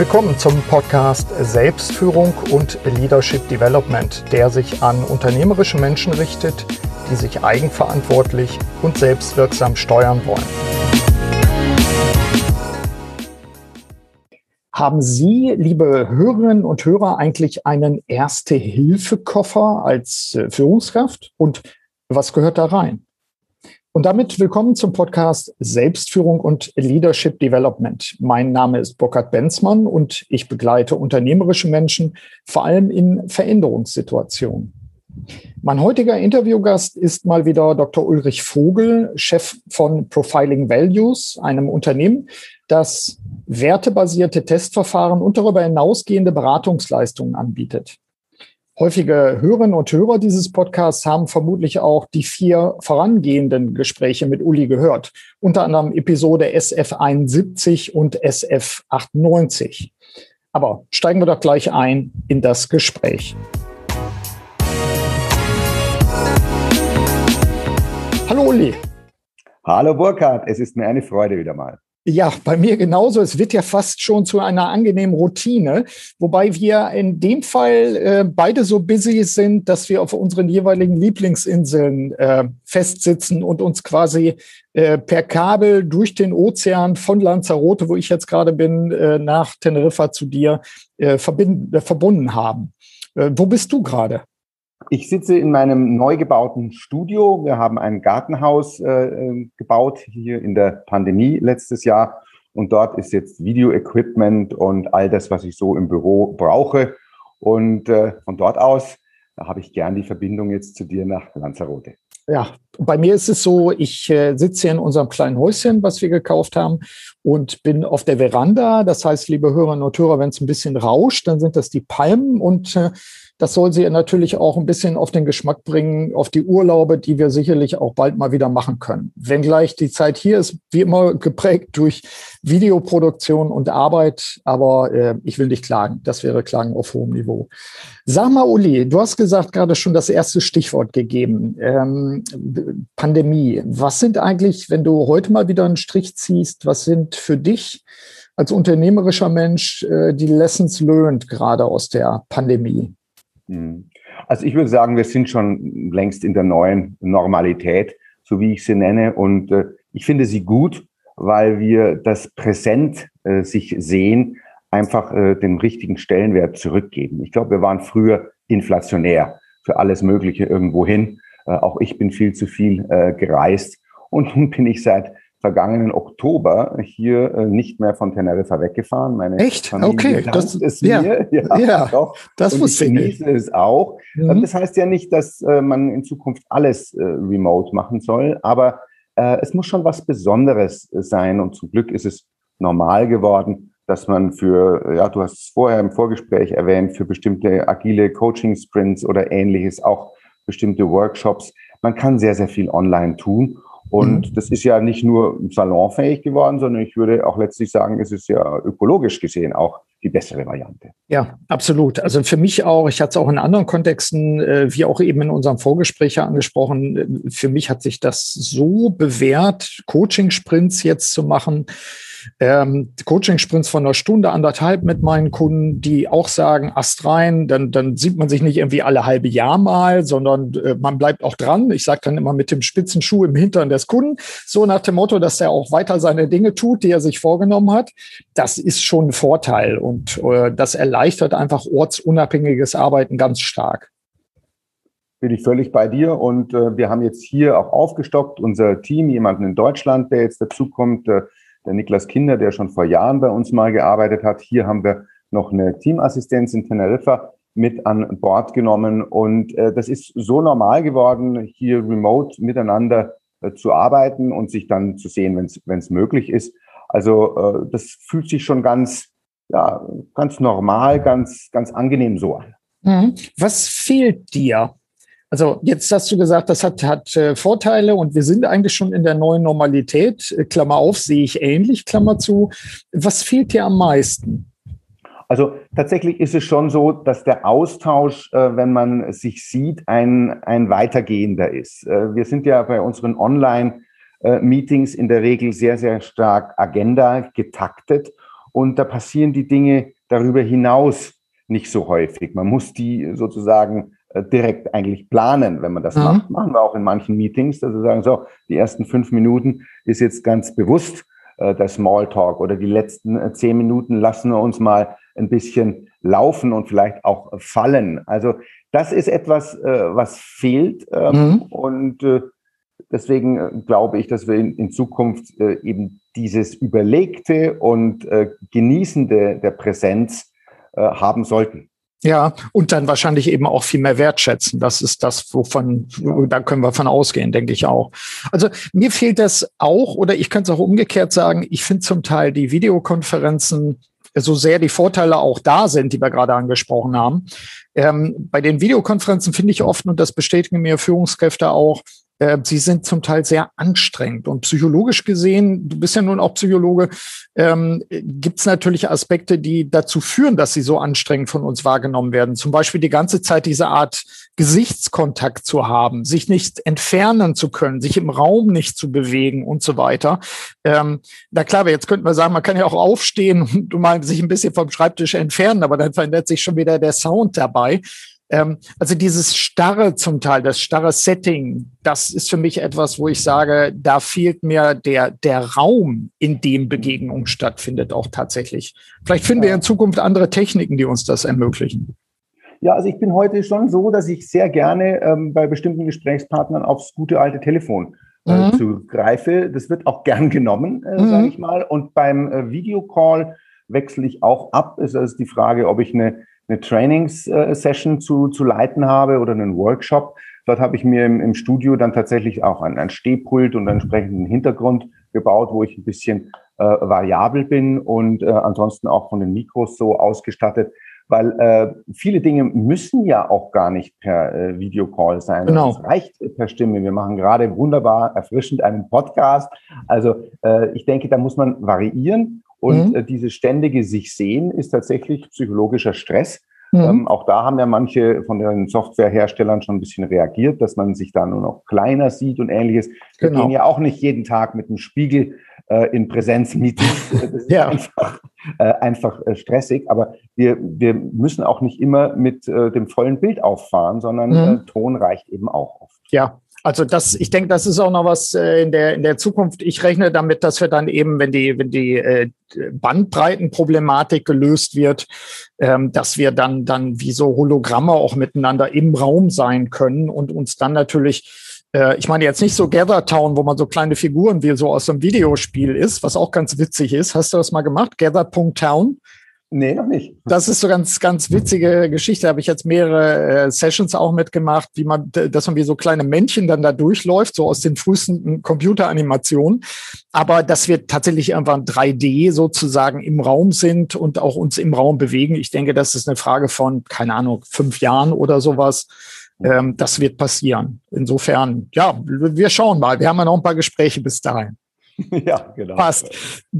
Willkommen zum Podcast Selbstführung und Leadership Development, der sich an unternehmerische Menschen richtet, die sich eigenverantwortlich und selbstwirksam steuern wollen. Haben Sie, liebe Hörerinnen und Hörer, eigentlich einen Erste-Hilfe-Koffer als äh, Führungskraft? Und was gehört da rein? Und damit willkommen zum Podcast Selbstführung und Leadership Development. Mein Name ist Burkhard Benzmann und ich begleite unternehmerische Menschen vor allem in Veränderungssituationen. Mein heutiger Interviewgast ist mal wieder Dr. Ulrich Vogel, Chef von Profiling Values, einem Unternehmen, das wertebasierte Testverfahren und darüber hinausgehende Beratungsleistungen anbietet. Häufige Hörerinnen und Hörer dieses Podcasts haben vermutlich auch die vier vorangehenden Gespräche mit Uli gehört, unter anderem Episode SF 71 und SF 98. Aber steigen wir doch gleich ein in das Gespräch. Hallo Uli. Hallo Burkhard, es ist mir eine Freude wieder mal. Ja, bei mir genauso. Es wird ja fast schon zu einer angenehmen Routine, wobei wir in dem Fall äh, beide so busy sind, dass wir auf unseren jeweiligen Lieblingsinseln äh, festsitzen und uns quasi äh, per Kabel durch den Ozean von Lanzarote, wo ich jetzt gerade bin, äh, nach Teneriffa zu dir äh, verbinden, äh, verbunden haben. wo bist du gerade? Ich sitze in meinem neu gebauten Studio. Wir haben ein Gartenhaus äh, äh, gebaut hier in der Pandemie letztes Jahr. Und dort ist jetzt Video-Equipment und all das, was ich so im Büro brauche. Und äh, von dort aus habe ich gern die Verbindung jetzt zu dir nach Lanzarote. Ja, bei mir ist es so, ich äh, sitze hier in unserem kleinen Häuschen, was wir gekauft haben und bin auf der Veranda. Das heißt, liebe Hörerinnen und Hörer, wenn es ein bisschen rauscht, dann sind das die Palmen und äh, das soll sie natürlich auch ein bisschen auf den Geschmack bringen, auf die Urlaube, die wir sicherlich auch bald mal wieder machen können. Wenngleich die Zeit hier ist wie immer geprägt durch Videoproduktion und Arbeit, aber äh, ich will nicht klagen. Das wäre Klagen auf hohem Niveau. Sag mal, Uli, du hast gesagt, gerade schon das erste Stichwort gegeben. Ähm, Pandemie. Was sind eigentlich, wenn du heute mal wieder einen Strich ziehst, was sind für dich als unternehmerischer Mensch äh, die Lessons learned gerade aus der Pandemie? Hm. Also ich würde sagen, wir sind schon längst in der neuen Normalität, so wie ich sie nenne. Und äh, ich finde sie gut, weil wir das Präsent äh, sich sehen, einfach äh, den richtigen Stellenwert zurückgeben. Ich glaube, wir waren früher inflationär für alles Mögliche irgendwo hin. Äh, auch ich bin viel zu viel äh, gereist. Und nun bin ich seit vergangenen Oktober hier äh, nicht mehr von Teneriffa weggefahren. Meine Echt? Familie okay, das ist ja, mir. Ja, ja doch. das und wusste ich nicht. es auch. Mhm. Das heißt ja nicht, dass äh, man in Zukunft alles äh, remote machen soll, aber äh, es muss schon was Besonderes sein und zum Glück ist es normal geworden, dass man für, ja, du hast es vorher im Vorgespräch erwähnt, für bestimmte agile Coaching-Sprints oder ähnliches, auch bestimmte Workshops, man kann sehr, sehr viel online tun. Und mhm. das ist ja nicht nur salonfähig geworden, sondern ich würde auch letztlich sagen, es ist ja ökologisch gesehen auch die bessere Variante. Ja, absolut. Also für mich auch, ich hatte es auch in anderen Kontexten, äh, wie auch eben in unserem Vorgespräch angesprochen, äh, für mich hat sich das so bewährt, Coaching-Sprints jetzt zu machen, ähm, Coaching-Sprints von einer Stunde, anderthalb mit meinen Kunden, die auch sagen, Ast rein, dann, dann sieht man sich nicht irgendwie alle halbe Jahr mal, sondern äh, man bleibt auch dran. Ich sage dann immer mit dem spitzen Schuh im Hintern des Kunden, so nach dem Motto, dass er auch weiter seine Dinge tut, die er sich vorgenommen hat. Das ist schon ein Vorteil und äh, das erleichtert einfach ortsunabhängiges Arbeiten ganz stark bin ich völlig bei dir. Und äh, wir haben jetzt hier auch aufgestockt, unser Team, jemanden in Deutschland, der jetzt dazukommt, äh, der Niklas Kinder, der schon vor Jahren bei uns mal gearbeitet hat. Hier haben wir noch eine Teamassistenz in Teneriffa mit an Bord genommen. Und äh, das ist so normal geworden, hier remote miteinander äh, zu arbeiten und sich dann zu sehen, wenn es möglich ist. Also äh, das fühlt sich schon ganz, ja, ganz normal, ganz, ganz angenehm so an. Mhm. Was fehlt dir also jetzt hast du gesagt, das hat, hat äh, Vorteile und wir sind eigentlich schon in der neuen Normalität. Äh, Klammer auf, sehe ich ähnlich, Klammer zu. Was fehlt dir am meisten? Also tatsächlich ist es schon so, dass der Austausch, äh, wenn man sich sieht, ein, ein weitergehender ist. Äh, wir sind ja bei unseren Online- Meetings in der Regel sehr, sehr stark Agenda getaktet. und da passieren die Dinge darüber hinaus nicht so häufig. Man muss die sozusagen direkt eigentlich planen, wenn man das mhm. macht. Machen wir auch in manchen Meetings, dass wir sagen, so, die ersten fünf Minuten ist jetzt ganz bewusst äh, der Smalltalk oder die letzten äh, zehn Minuten lassen wir uns mal ein bisschen laufen und vielleicht auch fallen. Also das ist etwas, äh, was fehlt ähm, mhm. und äh, deswegen äh, glaube ich, dass wir in, in Zukunft äh, eben dieses überlegte und genießende der Präsenz haben sollten. Ja, und dann wahrscheinlich eben auch viel mehr wertschätzen. Das ist das, wovon, da können wir von ausgehen, denke ich auch. Also mir fehlt das auch, oder ich könnte es auch umgekehrt sagen, ich finde zum Teil die Videokonferenzen, so sehr die Vorteile auch da sind, die wir gerade angesprochen haben. Ähm, bei den Videokonferenzen finde ich oft, und das bestätigen mir Führungskräfte auch, äh, sie sind zum Teil sehr anstrengend. Und psychologisch gesehen, du bist ja nun auch Psychologe, ähm, gibt es natürlich Aspekte, die dazu führen, dass sie so anstrengend von uns wahrgenommen werden. Zum Beispiel die ganze Zeit diese Art Gesichtskontakt zu haben, sich nicht entfernen zu können, sich im Raum nicht zu bewegen und so weiter. Ähm, na klar, jetzt könnten wir sagen, man kann ja auch aufstehen und mal sich ein bisschen vom Schreibtisch entfernen, aber dann verändert sich schon wieder der Sound dabei. Ähm, also dieses starre zum Teil, das starre Setting, das ist für mich etwas, wo ich sage, da fehlt mir der, der Raum, in dem Begegnung stattfindet, auch tatsächlich. Vielleicht finden wir in Zukunft andere Techniken, die uns das ermöglichen. Ja, also ich bin heute schon so, dass ich sehr gerne ähm, bei bestimmten Gesprächspartnern aufs gute alte Telefon äh, mhm. zugreife. Das wird auch gern genommen, äh, mhm. sage ich mal. Und beim äh, Videocall wechsle ich auch ab. Es ist die Frage, ob ich eine eine Trainingssession zu, zu leiten habe oder einen Workshop. Dort habe ich mir im, im Studio dann tatsächlich auch ein, ein Stehpult und einen entsprechenden Hintergrund gebaut, wo ich ein bisschen äh, variabel bin und äh, ansonsten auch von den Mikros so ausgestattet, weil äh, viele Dinge müssen ja auch gar nicht per äh, Videocall sein. Genau. Es reicht per Stimme. Wir machen gerade wunderbar erfrischend einen Podcast. Also äh, ich denke, da muss man variieren und mhm. äh, diese ständige sich sehen ist tatsächlich psychologischer Stress. Mhm. Ähm, auch da haben ja manche von den Softwareherstellern schon ein bisschen reagiert, dass man sich da nur noch kleiner sieht und ähnliches. Wir genau. gehen ja auch nicht jeden Tag mit einem Spiegel äh, in Präsenzmeetings. Das ist ja. einfach, äh, einfach äh, stressig. Aber wir, wir müssen auch nicht immer mit äh, dem vollen Bild auffahren, sondern mhm. Äh, Ton reicht eben auch oft. Ja, also das, ich denke, das ist auch noch was äh, in der in der Zukunft. Ich rechne damit, dass wir dann eben, wenn die wenn die äh, Bandbreitenproblematik gelöst wird, ähm, dass wir dann dann wie so Hologramme auch miteinander im Raum sein können und uns dann natürlich äh, ich meine jetzt nicht so Gather Town, wo man so kleine Figuren wie so aus einem Videospiel ist, was auch ganz witzig ist. Hast du das mal gemacht? Gather.town? Nee, noch nicht. Das ist so ganz, ganz witzige Geschichte. Habe ich jetzt mehrere äh, Sessions auch mitgemacht, wie man, dass man wie so kleine Männchen dann da durchläuft, so aus den frühesten Computeranimationen. Aber dass wir tatsächlich irgendwann 3D sozusagen im Raum sind und auch uns im Raum bewegen. Ich denke, das ist eine Frage von, keine Ahnung, fünf Jahren oder sowas. Ähm, das wird passieren. Insofern, ja, wir schauen mal. Wir haben ja noch ein paar Gespräche bis dahin. Ja, genau. Passt.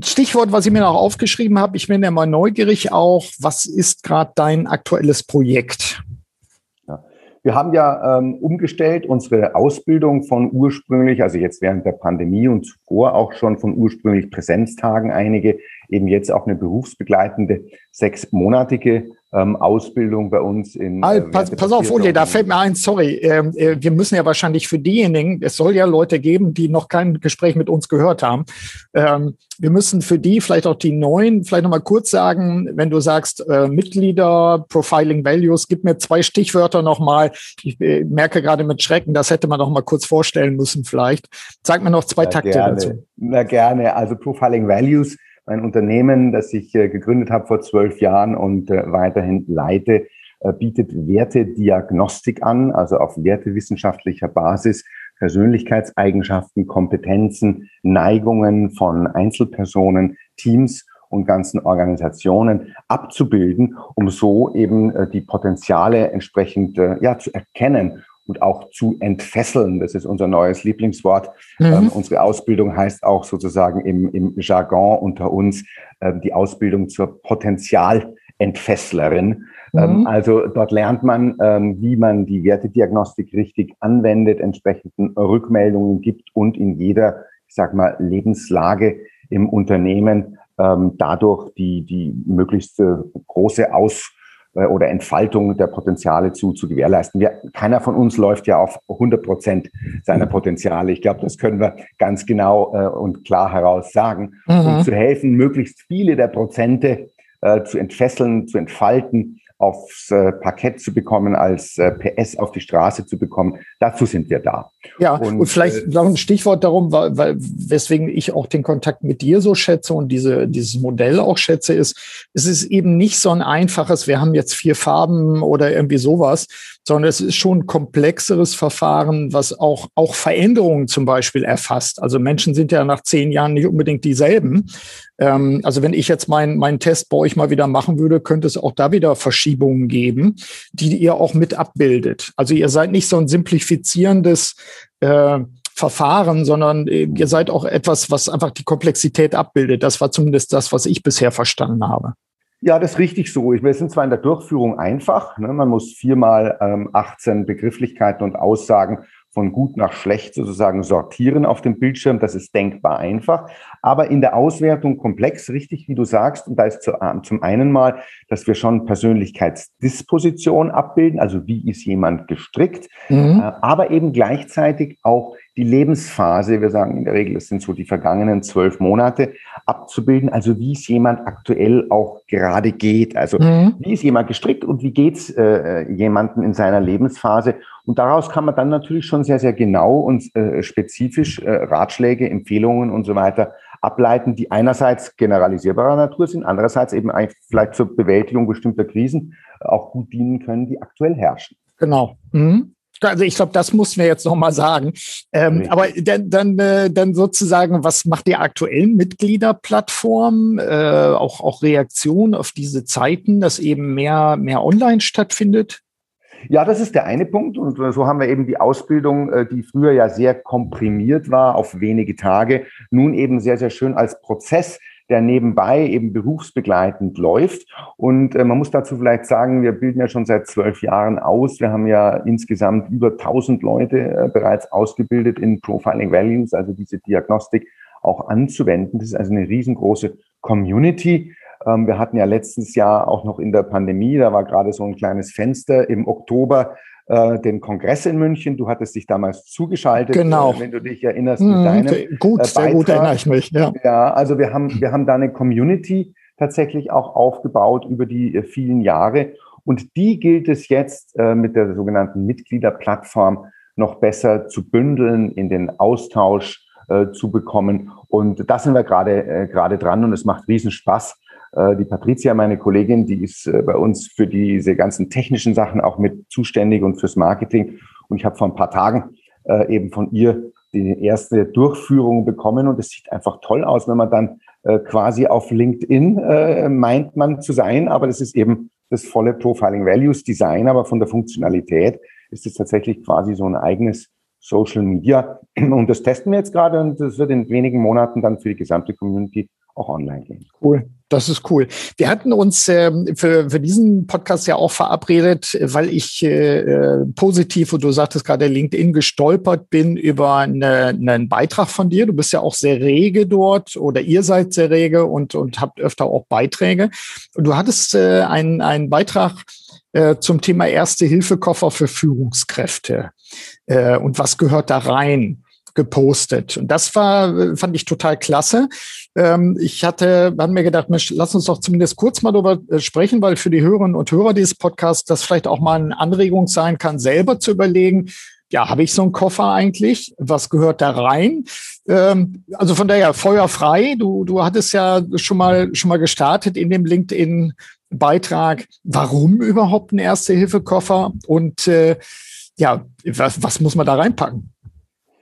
Stichwort, was ich mir noch aufgeschrieben habe, ich bin ja mal neugierig auch, was ist gerade dein aktuelles Projekt? Ja. Wir haben ja ähm, umgestellt unsere Ausbildung von ursprünglich, also jetzt während der Pandemie und zuvor auch schon von ursprünglich Präsenztagen einige, eben jetzt auch eine berufsbegleitende sechsmonatige ähm, Ausbildung bei uns in. Äh, pass, pass auf, Uli, da fällt mir ein, sorry, ähm, äh, wir müssen ja wahrscheinlich für diejenigen, es soll ja Leute geben, die noch kein Gespräch mit uns gehört haben. Ähm, wir müssen für die, vielleicht auch die neuen, vielleicht nochmal kurz sagen, wenn du sagst, äh, Mitglieder, Profiling Values, gib mir zwei Stichwörter nochmal. Ich äh, merke gerade mit Schrecken, das hätte man noch mal kurz vorstellen müssen vielleicht. Sag mir noch zwei Na, Takte gerne. dazu. Na gerne, also Profiling Values ein Unternehmen, das ich äh, gegründet habe vor zwölf Jahren und äh, weiterhin leite, äh, bietet Wertediagnostik an, also auf wertewissenschaftlicher Basis Persönlichkeitseigenschaften, Kompetenzen, Neigungen von Einzelpersonen, Teams und ganzen Organisationen abzubilden, um so eben die Potenziale entsprechend ja, zu erkennen und auch zu entfesseln. Das ist unser neues Lieblingswort. Mhm. Ähm, unsere Ausbildung heißt auch sozusagen im, im Jargon unter uns äh, die Ausbildung zur Potenzialentfesslerin. Ähm, mhm. also dort lernt man, ähm, wie man die Wertediagnostik richtig anwendet, entsprechenden Rückmeldungen gibt und in jeder, ich sag mal, Lebenslage im Unternehmen ähm, dadurch die, die möglichst große Aus- äh, oder Entfaltung der Potenziale zu, zu gewährleisten. Wir, keiner von uns läuft ja auf 100 Prozent seiner Potenziale. Ich glaube, das können wir ganz genau äh, und klar heraus sagen. Mhm. Um zu helfen, möglichst viele der Prozente äh, zu entfesseln, zu entfalten aufs äh, Parkett zu bekommen, als äh, PS auf die Straße zu bekommen. Dazu sind wir da. Ja, und, und vielleicht äh, noch ein Stichwort darum, weil, weil weswegen ich auch den Kontakt mit dir so schätze und diese, dieses Modell auch schätze, ist, es ist eben nicht so ein einfaches, wir haben jetzt vier Farben oder irgendwie sowas, sondern es ist schon ein komplexeres Verfahren, was auch, auch Veränderungen zum Beispiel erfasst. Also Menschen sind ja nach zehn Jahren nicht unbedingt dieselben. Ähm, also wenn ich jetzt meinen mein Test bei euch mal wieder machen würde, könnte es auch da wieder Verschiebungen geben, die ihr auch mit abbildet. Also ihr seid nicht so ein simplifizierendes äh, Verfahren, sondern äh, ihr seid auch etwas, was einfach die Komplexität abbildet. Das war zumindest das, was ich bisher verstanden habe. Ja, das ist richtig so. Wir sind zwar in der Durchführung einfach. Ne? Man muss viermal ähm, 18 Begrifflichkeiten und Aussagen von gut nach schlecht sozusagen sortieren auf dem Bildschirm. Das ist denkbar einfach, aber in der Auswertung komplex, richtig wie du sagst. Und da ist zu, äh, zum einen mal, dass wir schon Persönlichkeitsdisposition abbilden, also wie ist jemand gestrickt, mhm. äh, aber eben gleichzeitig auch die Lebensphase, wir sagen in der Regel, das sind so die vergangenen zwölf Monate, abzubilden. Also wie es jemand aktuell auch gerade geht. Also mhm. wie ist jemand gestrickt und wie geht's äh, jemanden in seiner Lebensphase? Und daraus kann man dann natürlich schon sehr, sehr genau und äh, spezifisch äh, Ratschläge, Empfehlungen und so weiter ableiten, die einerseits generalisierbarer Natur sind, andererseits eben vielleicht zur Bewältigung bestimmter Krisen auch gut dienen können, die aktuell herrschen. Genau. Mhm. Also ich glaube, das mussten wir jetzt noch mal sagen. Ähm, aber dann, dann, äh, dann sozusagen, was macht die aktuellen Mitgliederplattform? Äh, auch, auch Reaktion auf diese Zeiten, dass eben mehr, mehr online stattfindet? Ja, das ist der eine Punkt. Und so haben wir eben die Ausbildung, äh, die früher ja sehr komprimiert war auf wenige Tage, nun eben sehr, sehr schön als Prozess der nebenbei eben berufsbegleitend läuft. Und äh, man muss dazu vielleicht sagen, wir bilden ja schon seit zwölf Jahren aus. Wir haben ja insgesamt über 1000 Leute äh, bereits ausgebildet in Profiling Values, also diese Diagnostik auch anzuwenden. Das ist also eine riesengroße Community. Ähm, wir hatten ja letztes Jahr auch noch in der Pandemie, da war gerade so ein kleines Fenster im Oktober, äh, den Kongress in München. Du hattest dich damals zugeschaltet, genau. Äh, wenn du dich erinnerst, mit hm, deinem Gut, äh, sehr gut erinnere ich mich. Ja. ja, also wir haben, wir haben da eine Community tatsächlich auch aufgebaut über die äh, vielen Jahre. Und die gilt es jetzt äh, mit der sogenannten Mitgliederplattform noch besser zu bündeln, in den Austausch äh, zu bekommen. Und da sind wir gerade äh, gerade dran und es macht riesen Spaß. Äh, die Patricia, meine Kollegin, die ist äh, bei uns für diese ganzen technischen Sachen auch mit zuständig und fürs Marketing. Und ich habe vor ein paar Tagen äh, eben von ihr die erste Durchführung bekommen und es sieht einfach toll aus, wenn man dann quasi auf LinkedIn meint man zu sein, aber das ist eben das volle Profiling Values Design, aber von der Funktionalität ist es tatsächlich quasi so ein eigenes Social Media. Und das testen wir jetzt gerade und das wird in wenigen Monaten dann für die gesamte Community auch online gehen. Cool. Das ist cool. Wir hatten uns ähm, für, für diesen Podcast ja auch verabredet, weil ich äh, äh positiv, und du sagtest gerade LinkedIn, gestolpert bin über eine, einen Beitrag von dir. Du bist ja auch sehr rege dort oder ihr seid sehr rege und, und habt öfter auch Beiträge. Und du hattest äh, einen, einen Beitrag äh, zum Thema Erste-Hilfe-Koffer für Führungskräfte. Äh, und was gehört da rein? Gepostet. Und das war, fand ich total klasse. Ähm, ich hatte, haben mir gedacht, Mensch, lass uns doch zumindest kurz mal darüber äh, sprechen, weil für die Hörerinnen und Hörer dieses Podcasts das vielleicht auch mal eine Anregung sein kann, selber zu überlegen, ja, habe ich so einen Koffer eigentlich? Was gehört da rein? Ähm, also von daher Feuer frei. Du, du hattest ja schon mal, schon mal gestartet in dem LinkedIn Beitrag. Warum überhaupt ein Erste-Hilfe-Koffer? Und äh, ja, was, was muss man da reinpacken?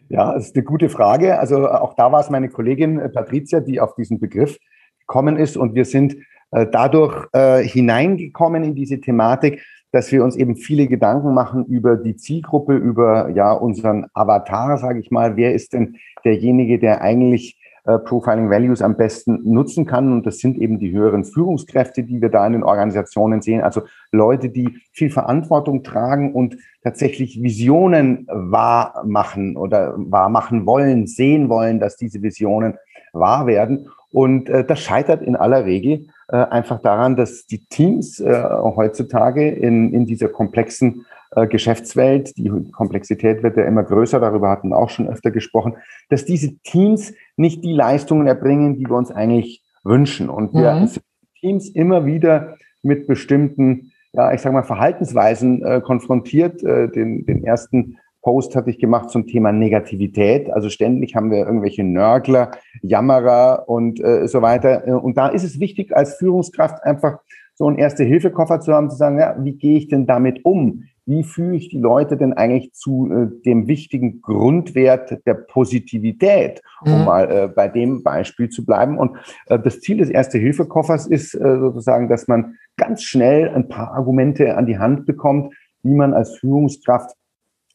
Ja, das ist eine gute Frage. Also auch da war es meine Kollegin äh, Patricia, die auf diesen Begriff gekommen ist und wir sind äh, dadurch äh, hineingekommen in diese Thematik, dass wir uns eben viele Gedanken machen über die Zielgruppe, über ja unseren Avatar, sage ich mal. Wer ist denn derjenige, der eigentlich äh, Profiling Values am besten nutzen kann. Und das sind eben die höheren Führungskräfte, die wir da in den Organisationen sehen. Also Leute, die viel Verantwortung tragen und tatsächlich Visionen wahr machen oder wahr machen wollen, sehen wollen, dass diese Visionen wahr werden. Und äh, das scheitert in aller Regel äh, einfach daran, dass die Teams äh, heutzutage in, in dieser komplexen Geschäftswelt, die Komplexität wird ja immer größer, darüber hatten wir auch schon öfter gesprochen, dass diese Teams nicht die Leistungen erbringen, die wir uns eigentlich wünschen. Und wir mhm. Teams immer wieder mit bestimmten, ja, ich sage mal, Verhaltensweisen äh, konfrontiert. Äh, den, den ersten Post hatte ich gemacht zum Thema Negativität. Also ständig haben wir irgendwelche Nörgler, Jammerer und äh, so weiter. Äh, und da ist es wichtig, als Führungskraft einfach so einen Erste-Hilfe-Koffer zu haben, zu sagen, ja, wie gehe ich denn damit um? Wie führe ich die Leute denn eigentlich zu äh, dem wichtigen Grundwert der Positivität, um mhm. mal äh, bei dem Beispiel zu bleiben? Und äh, das Ziel des Erste-Hilfe-Koffers ist äh, sozusagen, dass man ganz schnell ein paar Argumente an die Hand bekommt, wie man als Führungskraft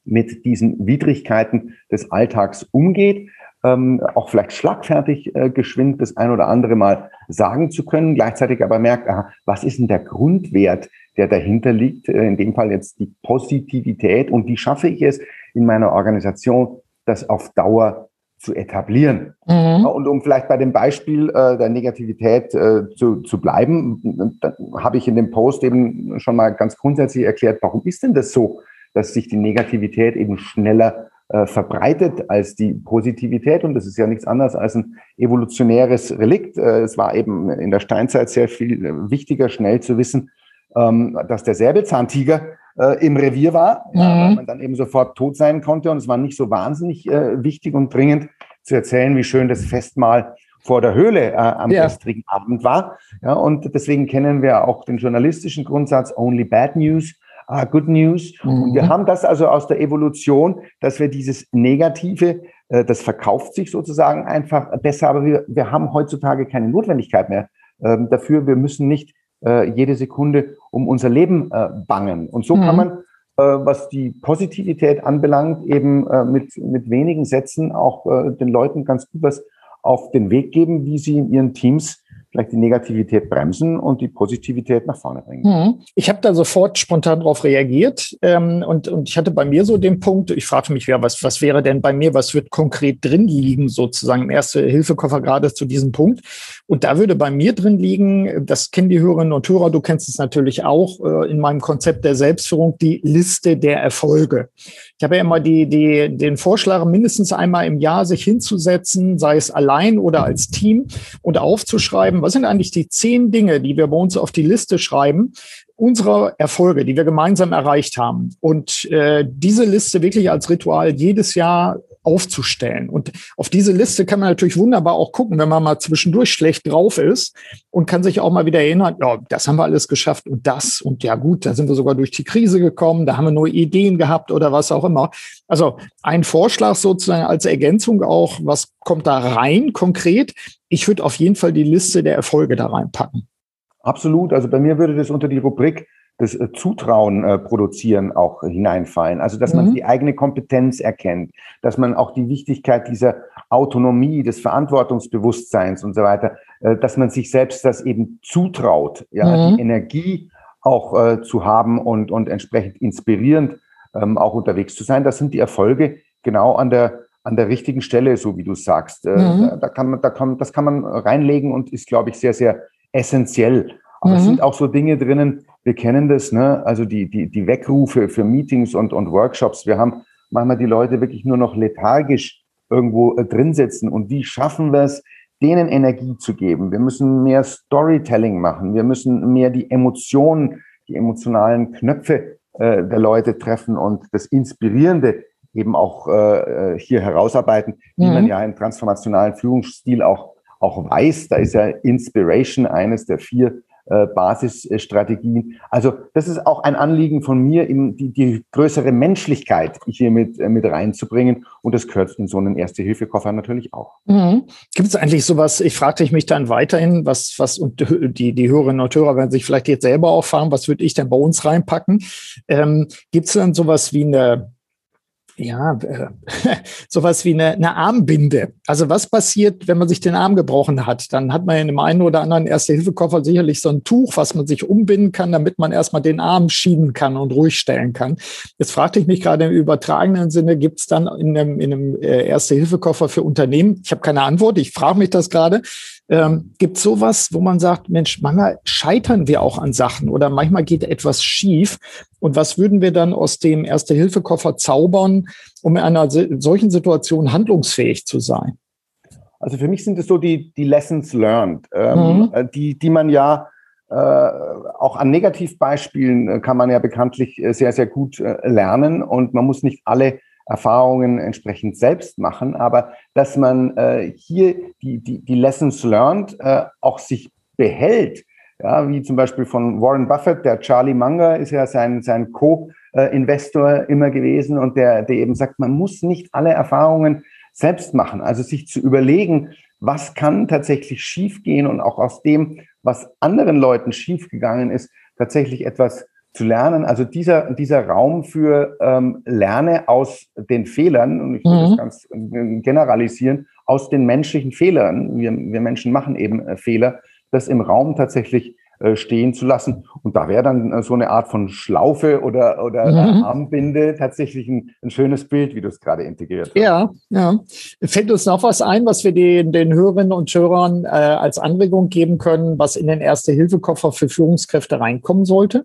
mit diesen Widrigkeiten des Alltags umgeht, ähm, auch vielleicht schlagfertig äh, geschwind das ein oder andere Mal sagen zu können, gleichzeitig aber merkt, aha, was ist denn der Grundwert, der dahinter liegt, äh, in dem Fall jetzt die Positivität und wie schaffe ich es in meiner Organisation, das auf Dauer zu etablieren. Mhm. Und um vielleicht bei dem Beispiel äh, der Negativität äh, zu, zu bleiben, habe ich in dem Post eben schon mal ganz grundsätzlich erklärt, warum ist denn das so, dass sich die Negativität eben schneller äh, verbreitet als die Positivität. Und das ist ja nichts anderes als ein evolutionäres Relikt. Äh, es war eben in der Steinzeit sehr viel äh, wichtiger, schnell zu wissen, ähm, dass der Säbelzahntiger äh, im Revier war, mhm. ja, weil man dann eben sofort tot sein konnte. Und es war nicht so wahnsinnig wichtig und dringend zu erzählen, wie schön das Festmahl vor der Höhle am ja. gestrigen Abend war. Ja, und deswegen kennen wir auch den journalistischen Grundsatz Only Bad News ah, Good News. Mhm. Und wir mhm. haben das also aus der Evolution, dass wir dieses Negative, äh, das verkauft sich sozusagen einfach besser, aber wir, wir haben heutzutage keine Notwendigkeit mehr ähm, dafür. Wir müssen nicht äh, jede Sekunde um unser Leben äh, bangen. Und so mhm. kann man, äh, was die Positivität anbelangt, eben äh, mit, mit wenigen Sätzen auch äh, den Leuten ganz gut was auf den Weg geben, wie sie in ihren Teams vielleicht die Negativität bremsen und die Positivität nach vorne bringen. Hm. Ich habe da sofort spontan darauf reagiert ähm, und, und ich hatte bei mir so den Punkt, ich fragte mich, ja, was, was wäre denn bei mir, was wird konkret drin liegen, sozusagen im Erste-Hilfe-Koffer gerade zu diesem Punkt. Und da würde bei mir drin liegen, das kennen die Hörerinnen und Hörer, du kennst es natürlich auch äh, in meinem Konzept der Selbstführung, die Liste der Erfolge. Ich habe ja immer die, die, den Vorschlag, mindestens einmal im Jahr sich hinzusetzen, sei es allein oder als Team und aufzuschreiben, was sind eigentlich die zehn Dinge, die wir bei uns auf die Liste schreiben, unserer Erfolge, die wir gemeinsam erreicht haben. Und äh, diese Liste wirklich als Ritual jedes Jahr aufzustellen. Und auf diese Liste kann man natürlich wunderbar auch gucken, wenn man mal zwischendurch schlecht drauf ist und kann sich auch mal wieder erinnern, ja, das haben wir alles geschafft und das und ja gut, da sind wir sogar durch die Krise gekommen, da haben wir neue Ideen gehabt oder was auch immer. Also ein Vorschlag sozusagen als Ergänzung auch, was kommt da rein konkret? Ich würde auf jeden Fall die Liste der Erfolge da reinpacken. Absolut. Also bei mir würde das unter die Rubrik das äh, Zutrauen äh, produzieren auch hineinfallen. Also dass mhm. man die eigene Kompetenz erkennt, dass man auch die Wichtigkeit dieser Autonomie, des Verantwortungsbewusstseins und so weiter, äh, dass man sich selbst das eben zutraut, ja, mhm. die Energie auch äh, zu haben und, und entsprechend inspirierend ähm, auch unterwegs zu sein. Das sind die Erfolge genau an der an der richtigen Stelle, so wie du sagst. Äh, mhm. da, da, kann man, da kann, das kann man reinlegen und ist, glaube ich, sehr, sehr essentiell. Aber es mhm. sind auch so Dinge drinnen, wir kennen das, ne? also die, die, die Weckrufe für Meetings und, und Workshops. Wir haben manchmal die Leute wirklich nur noch lethargisch irgendwo äh, drin sitzen. Und wie schaffen wir es, denen Energie zu geben? Wir müssen mehr Storytelling machen. Wir müssen mehr die Emotionen, die emotionalen Knöpfe äh, der Leute treffen und das Inspirierende eben auch äh, äh hier herausarbeiten, wie mhm. man ja im transformationalen Führungsstil auch, auch weiß. Da ist ja Inspiration eines der vier äh, Basisstrategien. Also das ist auch ein Anliegen von mir, eben die, die größere Menschlichkeit hier mit, äh, mit reinzubringen. Und das gehört in so einen Erste-Hilfe-Koffer natürlich auch. Mhm. Gibt es eigentlich sowas, ich fragte mich dann weiterhin, was, was und die, die Hörerinnen und Hörer werden sich vielleicht jetzt selber auch fragen, was würde ich denn bei uns reinpacken? Ähm, Gibt es dann sowas wie eine ja, äh, sowas wie eine, eine Armbinde. Also was passiert, wenn man sich den Arm gebrochen hat? Dann hat man in dem einen oder anderen Erste-Hilfe-Koffer sicherlich so ein Tuch, was man sich umbinden kann, damit man erstmal den Arm schieben kann und ruhig stellen kann. Jetzt fragte ich mich gerade im übertragenen Sinne, gibt es dann in einem, in einem äh, Erste-Hilfe-Koffer für Unternehmen? Ich habe keine Antwort, ich frage mich das gerade. Ähm, Gibt es sowas, wo man sagt, Mensch, manchmal scheitern wir auch an Sachen oder manchmal geht etwas schief? Und was würden wir dann aus dem Erste-Hilfe-Koffer zaubern, um in einer solchen Situation handlungsfähig zu sein? Also für mich sind es so die, die Lessons learned, ähm, mhm. Äh, die, die man ja äh, auch an Negativbeispielen äh, kann man ja bekanntlich äh, sehr, sehr gut äh, lernen und man muss nicht alle Erfahrungen entsprechend selbst machen, aber dass man äh, hier die, die, die Lessons learned äh, auch sich behält, ja, wie zum Beispiel von Warren Buffett, der Charlie Munger ist ja sein, sein Co-Investor immer gewesen und der, der eben sagt, man muss nicht alle Erfahrungen selbst machen, also sich zu überlegen, was kann tatsächlich schiefgehen und auch aus dem, was anderen Leuten schiefgegangen ist, tatsächlich etwas zu lernen. Also dieser, dieser Raum für ähm, Lerne aus den Fehlern, und ich will mhm. das ganz äh, generalisieren, aus den menschlichen Fehlern. Wir, wir Menschen machen eben äh, Fehler, das im Raum tatsächlich äh, stehen zu lassen. Und da wäre dann äh, so eine Art von Schlaufe oder, oder mhm. Armbinde tatsächlich ein, ein, schönes Bild, wie du es gerade integriert hast. Ja, ja. Fällt uns noch was ein, was wir den, den Hörerinnen und Hörern äh, als Anregung geben können, was in den Erste-Hilfe-Koffer für Führungskräfte reinkommen sollte?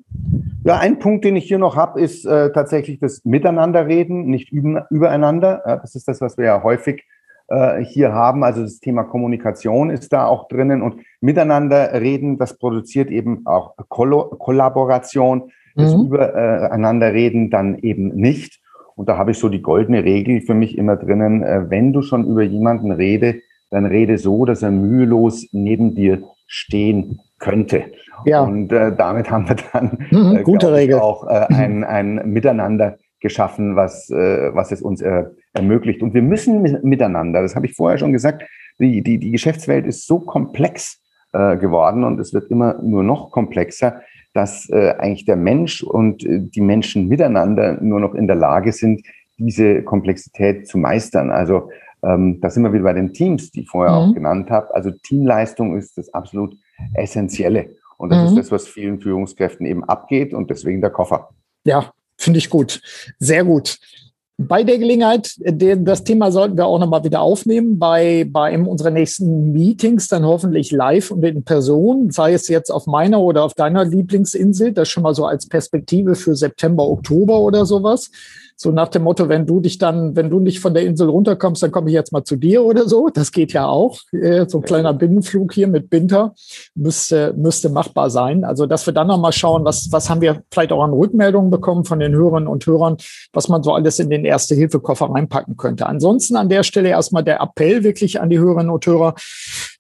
Ja, ein Punkt, den ich hier noch habe, ist äh, tatsächlich das Miteinanderreden, nicht üben, übereinander. Ja, das ist das, was wir ja häufig äh, hier haben. Also das Thema Kommunikation ist da auch drinnen und miteinander reden, das produziert eben auch Koll Kollaboration. Das mhm. Übereinander reden dann eben nicht. Und da habe ich so die goldene Regel für mich immer drinnen, äh, wenn du schon über jemanden rede, dann rede so, dass er mühelos neben dir stehen könnte. Ja. Und äh, damit haben wir dann mhm, äh, gute Regel. auch äh, ein, ein Miteinander geschaffen, was, äh, was es uns äh, ermöglicht. Und wir müssen miteinander, das habe ich vorher schon gesagt, die, die, die Geschäftswelt ist so komplex äh, geworden und es wird immer nur noch komplexer, dass äh, eigentlich der Mensch und äh, die Menschen miteinander nur noch in der Lage sind, diese Komplexität zu meistern. Also ähm, da sind wir wieder bei den Teams, die ich vorher mhm. auch genannt habe. Also Teamleistung ist das absolut Essentielle. Und das mhm. ist das, was vielen Führungskräften eben abgeht und deswegen der Koffer. Ja, Finde ich gut. Sehr gut. Bei der Gelegenheit, das Thema sollten wir auch nochmal wieder aufnehmen bei, bei einem unserer nächsten Meetings, dann hoffentlich live und in Person, sei es jetzt auf meiner oder auf deiner Lieblingsinsel, das schon mal so als Perspektive für September, Oktober oder sowas. So nach dem Motto, wenn du dich dann, wenn du nicht von der Insel runterkommst, dann komme ich jetzt mal zu dir oder so. Das geht ja auch. Äh, so ein kleiner Binnenflug hier mit Binter müsste, müsste machbar sein. Also, dass wir dann nochmal schauen, was, was haben wir vielleicht auch an Rückmeldungen bekommen von den Hörerinnen und Hörern, was man so alles in den Erste-Hilfe-Koffer reinpacken könnte. Ansonsten an der Stelle erstmal der Appell wirklich an die Hörerinnen und Hörer.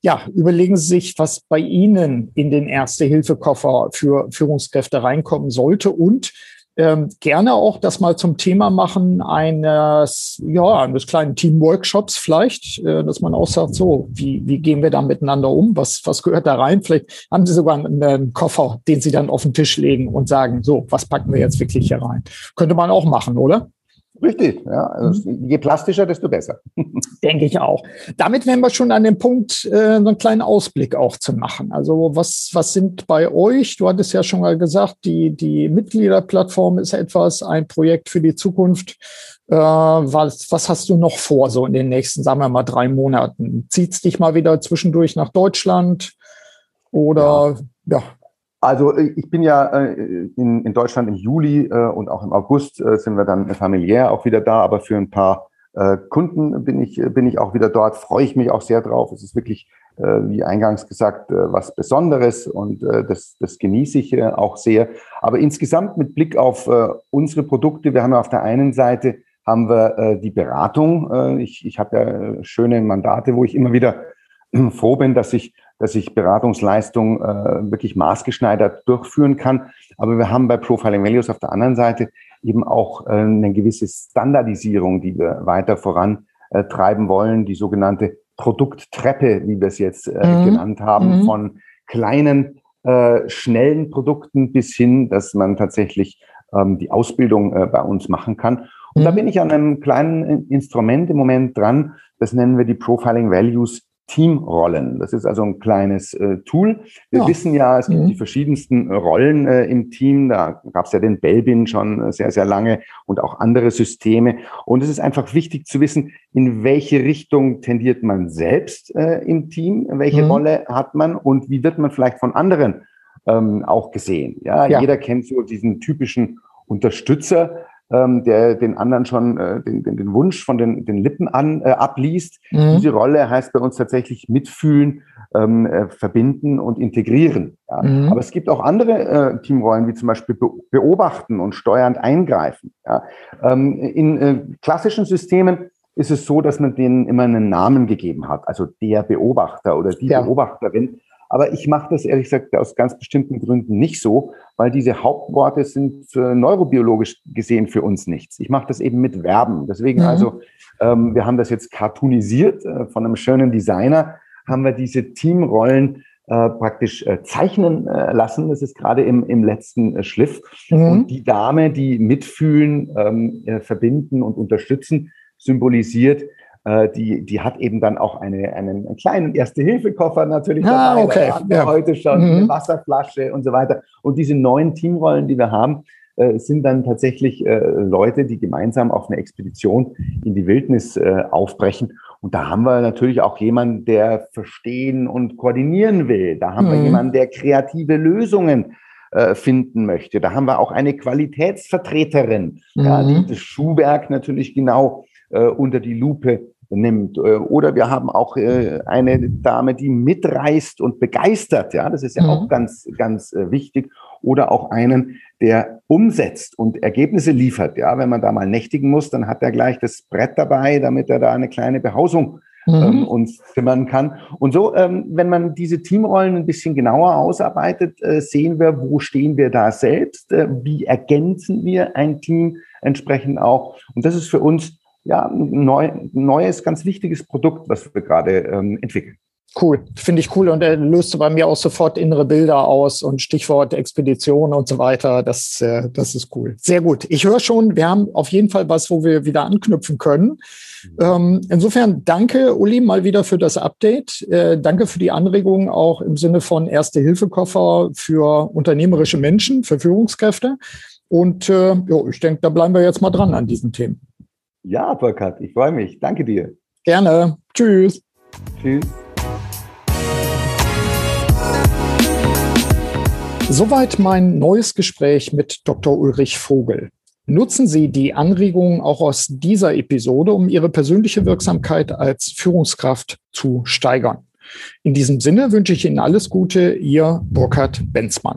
Ja, überlegen Sie sich, was bei Ihnen in den Erste-Hilfe-Koffer für Führungskräfte reinkommen sollte und ähm, gerne auch das mal zum Thema machen eines, ja, eines kleinen Team-Workshops vielleicht, äh, dass man auch sagt, so, wie, wie gehen wir da miteinander um? Was, was gehört da rein? Vielleicht haben Sie sogar einen, einen Koffer, den Sie dann auf den Tisch legen und sagen, so, was packen wir jetzt wirklich hier rein? Könnte man auch machen, oder? Richtig, ja. Also mhm. je plastischer, desto besser. Denke ich auch. Damit wären wir schon an dem Punkt, äh, so einen kleinen Ausblick auch zu machen. Also was, was sind bei euch? Du hattest ja schon mal gesagt, die, die Mitgliederplattform ist etwas, ein Projekt für die Zukunft. Äh, was, was hast du noch vor, so in den nächsten, sagen wir mal, drei Monaten? Zieht's dich mal wieder zwischendurch nach Deutschland? Oder ja, ja also äh, ich bin ja äh, in, in Deutschland im Juli äh, und auch im August sind wir dann familiär auch wieder da, aber für ein paar Kunden bin ich, bin ich auch wieder dort, freue ich mich auch sehr drauf. Es ist wirklich, wie eingangs gesagt, was Besonderes und das, das genieße ich auch sehr. Aber insgesamt mit Blick auf unsere Produkte, wir haben ja auf der einen Seite haben wir die Beratung. Ich, ich habe ja schöne Mandate, wo ich immer wieder froh bin, dass ich dass ich Beratungsleistung äh, wirklich maßgeschneidert durchführen kann. Aber wir haben bei Profiling Values auf der anderen Seite eben auch äh, eine gewisse Standardisierung, die wir weiter vorantreiben äh, wollen, die sogenannte Produkttreppe, wie wir es jetzt äh, mhm. genannt haben, mhm. von kleinen, äh, schnellen Produkten bis hin, dass man tatsächlich ähm, die Ausbildung äh, bei uns machen kann. Und mhm. da bin ich an einem kleinen Instrument im Moment dran, das nennen wir die Profiling Values Teamrollen. Das ist also ein kleines äh, Tool. Wir ja. wissen ja, es gibt mhm. die verschiedensten Rollen äh, im Team. Da gab es ja den Belbin schon äh, sehr, sehr lange und auch andere Systeme. Und es ist einfach wichtig zu wissen, in welche Richtung tendiert man selbst äh, im Team, welche mhm. Rolle hat man und wie wird man vielleicht von anderen ähm, auch gesehen. Ja, ja, jeder kennt so diesen typischen Unterstützer, ähm, der den anderen schon äh, den, den, den Wunsch von den, den Lippen an äh, abliest. Mhm. Diese Rolle heißt bei uns tatsächlich mitfühlen, ähm, äh, verbinden und integrieren. Ja. Mhm. Aber es gibt auch andere äh, Teamrollen, wie zum Beispiel be beobachten und steuernd eingreifen. Ja. Ähm, in äh, klassischen Systemen ist es so, dass man denen immer einen Namen gegeben hat, also der Beobachter oder die ja. Beobachterin. Aber ich mache das ehrlich gesagt aus ganz bestimmten Gründen nicht so, weil diese Hauptworte sind äh, neurobiologisch gesehen für uns nichts. Ich mache das eben mit Verben. Deswegen mhm. also, ähm, wir haben das jetzt cartoonisiert äh, von einem schönen Designer, haben wir diese Teamrollen äh, praktisch äh, zeichnen äh, lassen. Das ist gerade im, im letzten äh, Schliff. Mhm. Und die Dame, die mitfühlen, ähm, äh, verbinden und unterstützen, symbolisiert äh, die, die hat eben dann auch eine, einen, einen kleinen Erste-Hilfe-Koffer natürlich ah, dabei. Okay. Ja. heute schon mhm. eine Wasserflasche und so weiter. Und diese neuen Teamrollen, die wir haben, äh, sind dann tatsächlich äh, Leute, die gemeinsam auf eine Expedition in die Wildnis äh, aufbrechen. Und da haben wir natürlich auch jemanden, der verstehen und koordinieren will. Da haben mhm. wir jemanden, der kreative Lösungen äh, finden möchte. Da haben wir auch eine Qualitätsvertreterin, mhm. ja, die das Schuhwerk natürlich genau äh, unter die Lupe nimmt. Äh, oder wir haben auch äh, eine Dame, die mitreißt und begeistert. Ja, das ist ja mhm. auch ganz, ganz äh, wichtig. Oder auch einen, der umsetzt und Ergebnisse liefert. Ja, wenn man da mal nächtigen muss, dann hat er gleich das Brett dabei, damit er da eine kleine Behausung mhm. ähm, uns zimmern kann. Und so, ähm, wenn man diese Teamrollen ein bisschen genauer ausarbeitet, sehen wir, wo stehen wir da selbst, wie ergänzen wir ein Team entsprechend auch. Und das ist für uns ja, ein neu, neues, ganz wichtiges Produkt, was wir gerade ähm, entwickeln. Cool, finde ich cool und er löst bei mir auch sofort innere Bilder aus und Stichwort Expedition und so weiter. Das, äh, das ist cool. Sehr gut. Ich höre schon, wir haben auf jeden Fall was, wo wir wieder anknüpfen können. Mhm. Ähm, insofern danke, Uli, mal wieder für das Update. Äh, danke für die Anregungen auch im Sinne von Erste-Hilfe-Koffer für unternehmerische Menschen, für Führungskräfte. Und äh, jo, ich denke, da bleiben wir jetzt mal dran an diesen Themen. Ja, Burkhard, ich freue mich. Danke dir. Gerne. Tschüss. Tschüss. Soweit mein neues Gespräch mit Dr. Ulrich Vogel. Nutzen Sie die Anregungen auch aus dieser Episode, um Ihre persönliche Wirksamkeit als Führungskraft zu steigern. In diesem Sinne wünsche ich Ihnen alles Gute, Ihr Burkhard Benzmann.